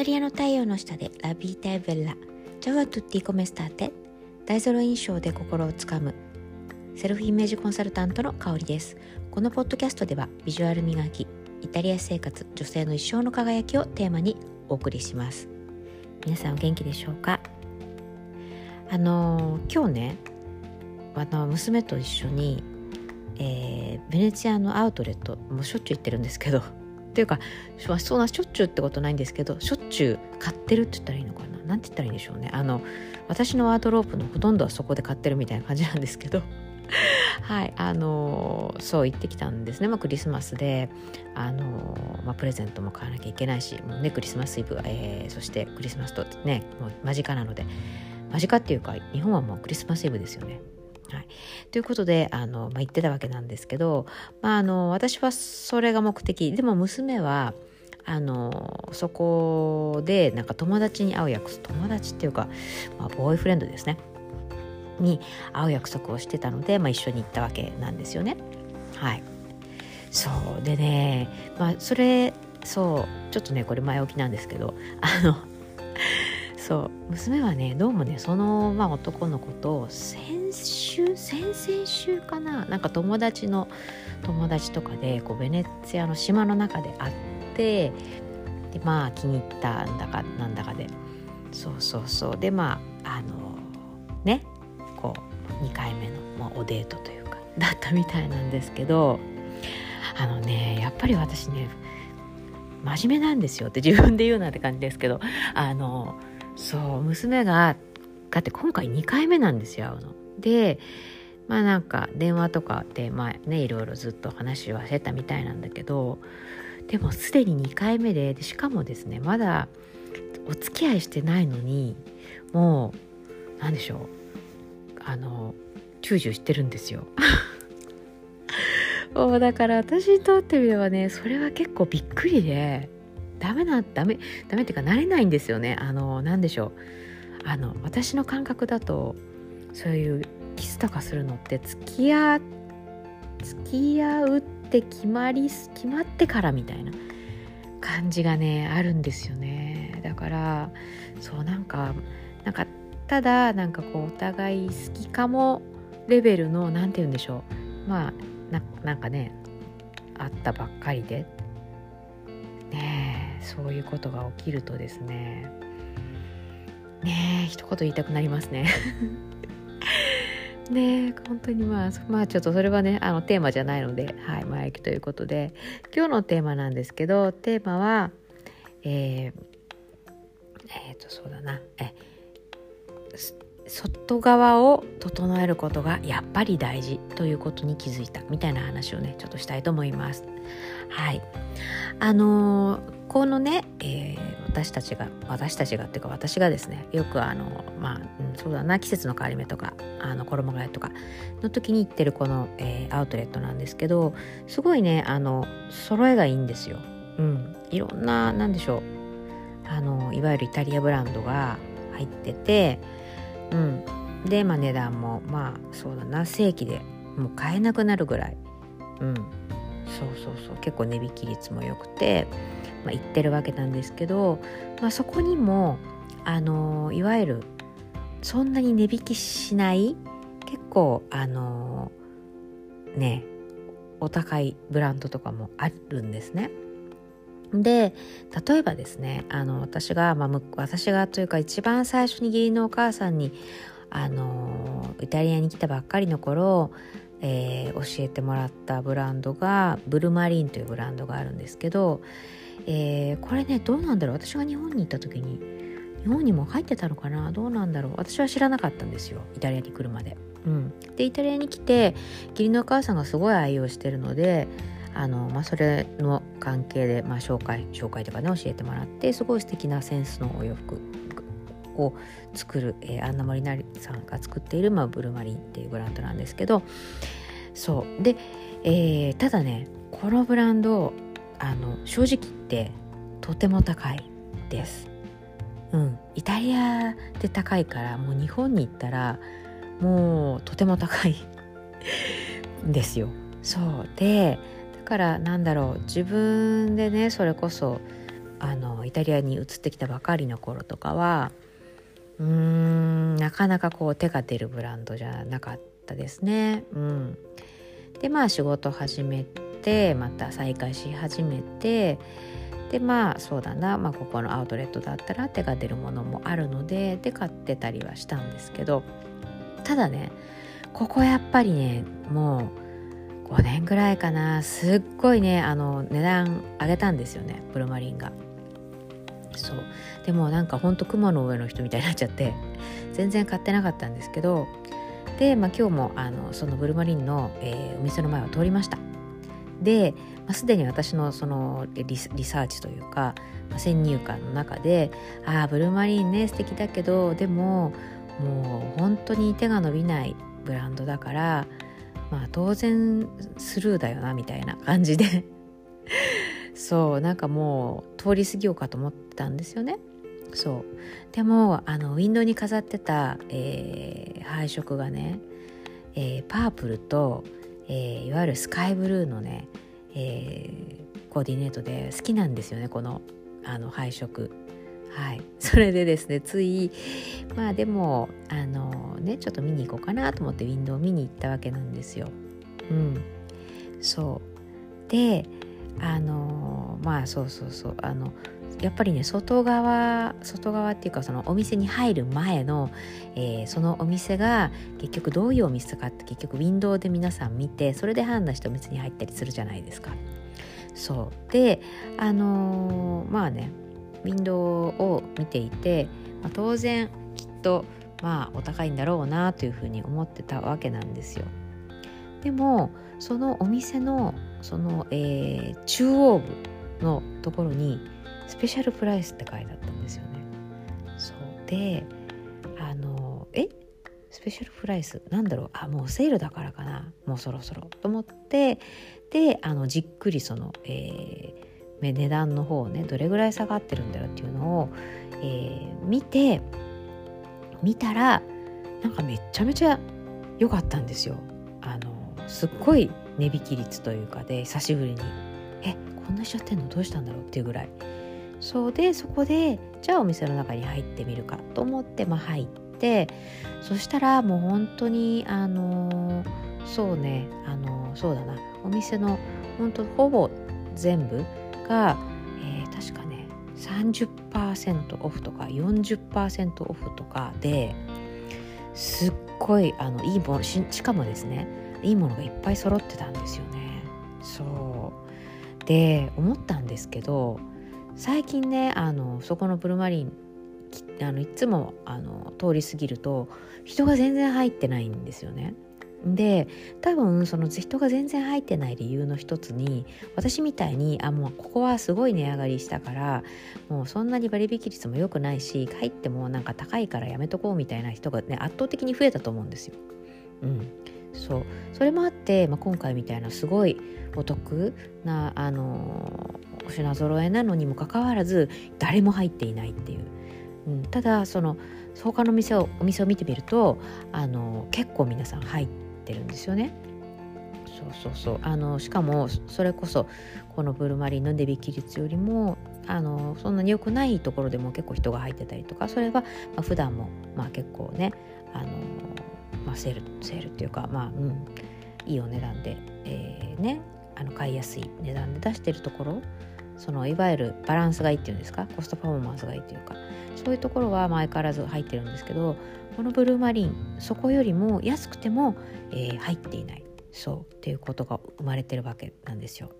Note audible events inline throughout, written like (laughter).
タリアの太陽の下でラビータエベッラチャワトゥッティコメスターテ大ゾロ印象で心をつかむ。セルフイメージコンサルタントの香りです。このポッドキャストではビジュアル磨きイタリア生活女性の一生の輝きをテーマにお送りします。皆さんお元気でしょうか？あの今日ねあの娘と一緒に、えー、ベネチアのアウトレットもうしょっちゅう行ってるんですけど。ていうかそんなしょっちゅうってことないんですけどしょっちゅう買ってるって言ったらいいのかな？なんて言ったらいいんでしょうね。あの私のワードロープのほとんどはそこで買ってるみたいな感じなんですけど。(laughs) はい。あのそう行ってきたんですね、まあ、クリスマスであの、まあ、プレゼントも買わなきゃいけないしもうねクリスマスイブ、えー、そしてクリスマスとねもう間近なので。間近っていうか日本はもうクリスマスイブですよね。はい、ということであの、まあ、言ってたわけなんですけど、まあ、あの私はそれが目的。でも娘はあのそこでなんか友達に会う約束友達っていうか、まあ、ボーイフレンドですね。に会う約束をしてたので、まあ、一緒に行ったわけなんですよね。はい。そうでねまあそれそうちょっとねこれ前置きなんですけどあのそう。娘はねどうもねその、まあ、男の子と先週先々週かななんか友達の友達とかでこうベネツィアの島の中で会ってでまあ気に入ったんだかなんだかで。そうそうそう。でまああのねこう2回目の、まあ、おデートというかだったみたいなんですけどあのねやっぱり私ね真面目なんですよって自分で言うなって感じですけどあのそう娘がだって今回2回目なんですよ会うの。でまあなんか電話とかでまあねいろいろずっと話はしてたみたいなんだけどでもすでに2回目ででしかもですねまだお付き合いしてないのにもう何でしょうあのチューチューしてるんですよ。(laughs) もうだから私にとってみればねそれは結構びっくりでダメなダメダメっていうか慣れないんですよね。あの何でしょう。あの私の感覚だとそういうキスとかするのって付き合付き合うって決まり決まってからみたいな感じがねあるんですよね。だからそうなんかなんかただなんかこうお互い好きかもレベルの何て言うんでしょう。まあなんかねあったばっかりで。そういうことが起きるとですねねえ一言言いたくなりますね。(laughs) ね本当にまあまあちょっとそれはねあのテーマじゃないのではい前置きということで今日のテーマなんですけどテーマはえー、えー、とそうだなえ外側を整えることがやっぱり大事ということに気づいたみたいな話をねちょっとしたいと思います。はいあのー、このね、えー、私たちが私たちがっていうか私がですねよくあのまあ、そうだな季節の変わり目とかあの衣替えとかの時に行ってるこの、えー、アウトレットなんですけどすごいねあの揃えがいいんですよ。うん、いろんな何でしょうあのいわゆるイタリアブランドが入っててうん、で、まあ、値段もまあそうだな。正規でもう買えなくなるぐらい、うん、そうそうそう。結構値引き率も良くて、まあ、行ってるわけなんですけど、まあ、そこにもあのいわゆるそんなに値引きしない結構あのねお高いブランドとかもあるんですね。で例えばですねあの私が、まあ、私がというか一番最初に義理のお母さんにあのイタリアに来たばっかりの頃、えー、教えてもらったブランドがブルマリンというブランドがあるんですけど、えー、これねどうなんだろう？私が日本に行った時に日本にも入ってたのかな？どうなんだろう？私は知らなかったんですよイタリアに来るまで。うん、でイタリアに来て義理のお母さんがすごい愛用してるのであの、まあ、それの関係で、まあ、紹介紹介とかね教えてもらってすごい素敵なセンスのお洋服を作る、えー、アンナ・モリナリさんが作っている、まあ、ブルマリンっていうブランドなんですけどそうで、えー、ただねこのブランドあの正直言ってとても高いです。うん、イタリアで高いからもう日本に行ったらもうとても高いですよ。そうでからなんだろう自分でねそれこそあのイタリアに移ってきたばかりの頃とかはうーんなかなかこう手が出るブランドじゃなかったですね。うん、でまあ仕事始めてまた再開し始めてでまあそうだな、まあ、ここのアウトレットだったら手が出るものもあるのでで買ってたりはしたんですけどただねここやっぱりねもう5年ぐらいかな。すっごいねあの値段上げたんですよね。ブルマリンが。そう。でもなんかほんと雲の上の人みたいになっちゃって全然買ってなかったんですけどで、まあ、今日もあのそのブルマリンの、えー、お店の前を通りました。で、まあ、すでに私のそのリリサーチというか、まあ、先入観の中でああブルマリンね素敵だけどでももう本当に手が伸びないブランドだからまあ当然スルーだよなみたいな感じで (laughs) そうなんかもう通り過ぎようかと思ったんですよね。そうでもあのウィンドウに飾ってた、えー、配色がね、えー、パープルと、えー、いわゆるスカイブルーのね、え、コーディネートで好きなんですよねこのあの配色。はい、それでですねついまあでもあのねちょっと見に行こうかなと思ってウィンドウ見に行ったわけなんですよ。うん、そう。であのまあそうそうそう。あのやっぱりね外側外側っていうかそのお店に入る前の、えー、そのお店が結局どういうお店かって結局ウィンドウで皆さん見てそれで判断してお店に入ったりするじゃないですか。そう。であのー、まあねウィンドウを見ていて、まあ、当然きっとまあお高いんだろうなというふうに思ってたわけなんですよ。でもそのお店のその、えー、中央部のところにスペシャルプライスって書いてあったんですよね。そう。であのえ？スペシャルプライス？なんだろう？あもうセールだからかな。もうそろそろ。と思ってであのじっくりその、えー、値段の方ねどれぐらい下がってるんだろうっていうのを、えー、見て見たらなんかめちゃめちゃ良かったんですよ。あのすっごい値引き率というかで久しぶりにえこんなしちゃってんのどうしたんだろうっていうぐらいそうでそこでじゃあお店の中に入ってみるかと思って、まあ、入ってそしたらもう本当にあのそうねあのそうだなお店の本当ほぼ全部が、えー、確かね30%オフとか40%オフとかですっごいあのいいものしかもですねいいものがいっぱい揃ってたんですよね。そうで思ったんですけど最近ねあのそこのブルマリンあのいつもあの通り過ぎると人が全然入ってないんですよね。で多分その人が全然入ってない理由の一つに私みたいにあもうここはすごい値上がりしたからもうそんなに割引率も良くないし入ってもなんか高いからやめとこうみたいな人がね圧倒的に増えたと思うんですよ。うん、そう。それもあって、まあ、今回みたいなすごいお得なあのお品揃えなのにもかかわらず誰も入っていないっていう、うん、ただその他の店をお店を見てみるとあの結構皆さん入っててるんですよね。そうそうそうあのしかもそれこそこのブルマリンの値引き率よりもあのそんなに良くないところでも結構人が入ってたりとかそれは、まあ、普段もまあ結構ねあのまあ、セールセールっていうかまあうんいいお値段で、えー、ねあの買いやすい値段で出してるところそのいわゆるバランスがいいっていうんですか？コストパフォーマンスがいいっていうかそういうところは相変わらず入ってるんですけどこのブルーマリンそこよりも安くても、えー、入っていないそうっていうことが生まれてるわけなんですよ。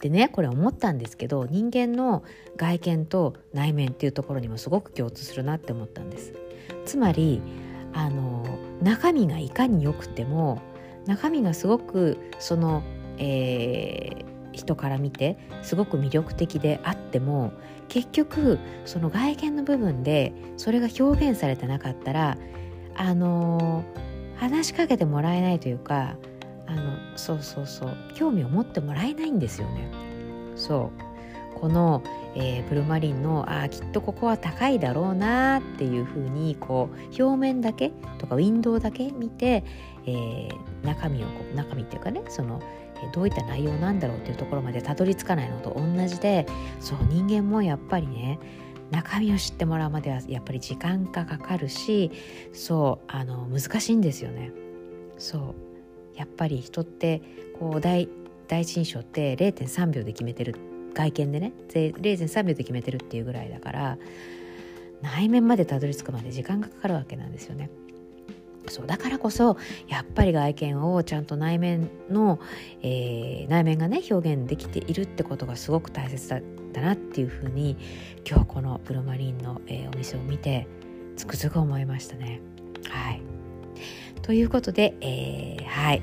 でねこれ思ったんですけど人間の外見と内面っていうところにもすごく共通するなって思ったんです。つまりあの中身がいかに良くても中身がすごくその、えー、人から見てすごく魅力的であっても結局その外見の部分でそれが表現されてなかったらあの話しかけてもらえないというかあのそうそうそう興味を持ってもらえないんですよね。そうこのえー、ブルマリンのああきっとここは高いだろうなっていうふうにこう表面だけとかウィンドウだけ見て、えー、中身をこう中身っていうかねその、どういった内容なんだろうっていうところまでたどり着かないのと同じでそう人間もやっぱりね中身を知ってもらうまではやっぱり時間がかかるしそうあの難しいんですよね。そうやっぱり人ってこう第一印象って0.3秒で決めてる外見でね0.3秒で決めてるっていうぐらいだから内面までたどり着くまで時間がかかるわけなんですよね。そうだからこそやっぱり外見をちゃんと内面の、えー、内面がね表現できているってことがすごく大切だったなっていうふうに今日このブルマリンの、えー、お店を見てつくづく思いましたね。はいということで、えー、はい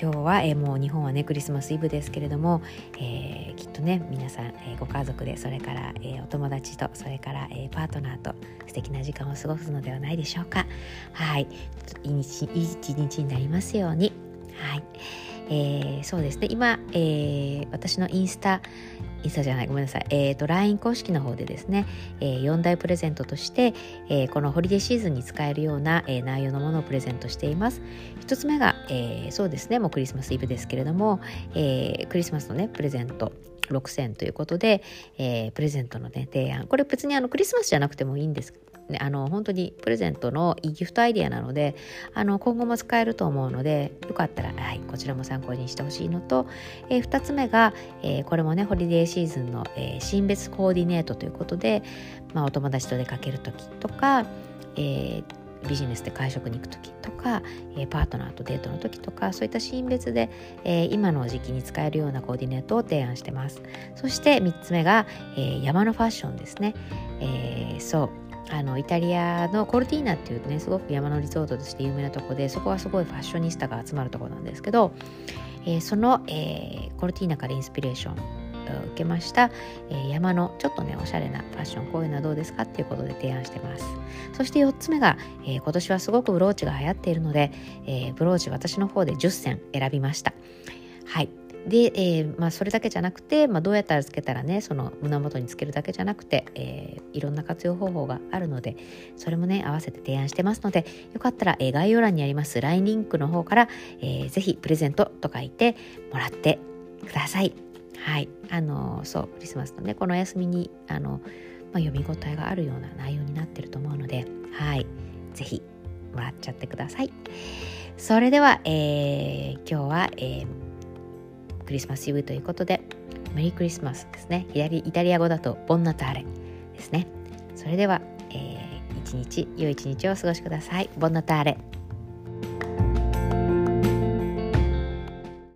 今日は、えー、もう日本はねクリスマスイブですけれども、えー、きっとね皆さん、えー、ご家族でそれから、えお友達とそれから、えパートナーと素敵な時間を過ごすのではないでしょうか。はい。一日一日になりますように。はい、えそうですね。今、え私のインスタインスタじゃないごめんなさい、えーと、LINE 公式の方でですね、えー、4大プレゼントとして、えー、このホリデーシーズンに使えるような、えー、内容のものをプレゼントしています。一つ目が、えー、そうですねもうクリスマスイブですけれども、えー、クリスマスのねプレゼント6000ということで、えー、プレゼントのね提案。これ別にあのクリスマスじゃなくてもいいんです。ね、あの本当にプレゼントのいいギフトアイディアなのであの今後も使えると思うのでよかったら、はい、こちらも参考にしてほしいのと、えー、2つ目が、えー、これもねホリデーシーズンの、えー、新別コーディネートということで、まあ、お友達と出かける時とか、えービジネスで会食に行く時とか、え、パートナーとデートの時とかそういったシーン別で、えー、今の時期に使えるようなコーディネートを提案してます。そして3つ目が、えー、山のファッションですね、えそう。あのイタリアのコルティーナっていうねすごく山のリゾートとして有名なとこでそこはすごいファッショニスタが集まるとこなんですけど、えー、その、えー、コルティーナからインスピレーション受けました、えー、山のちょっとねおしゃれなファッションこういうのはどうですかっていうことで提案してます。そして4つ目が、えー、今年はすごくブローチが流行っているので、えー、ブローチ私の方で10選選びました。はい。で、えーまあ、それだけじゃなくて、まあ、どうやったらつけたらねその胸元につけるだけじゃなくて、えー、いろんな活用方法があるのでそれもね合わせて提案してますのでよかったら、えー、概要欄にあります LINE リンクの方から、えー、ぜひプレゼントと書いてもらってください。はいあのそうクリスマスのねこのお休みにあの、まあ、読み応えがあるような内容になってると思うのではいぜひもらっちゃってください。それでは、えー、今日は、えークリスマスイブということでメリークリスマスですね。イタリア語だとボンナターレですね。それでは、えー、一日良い一日をお過ごしください。ボンナターレ。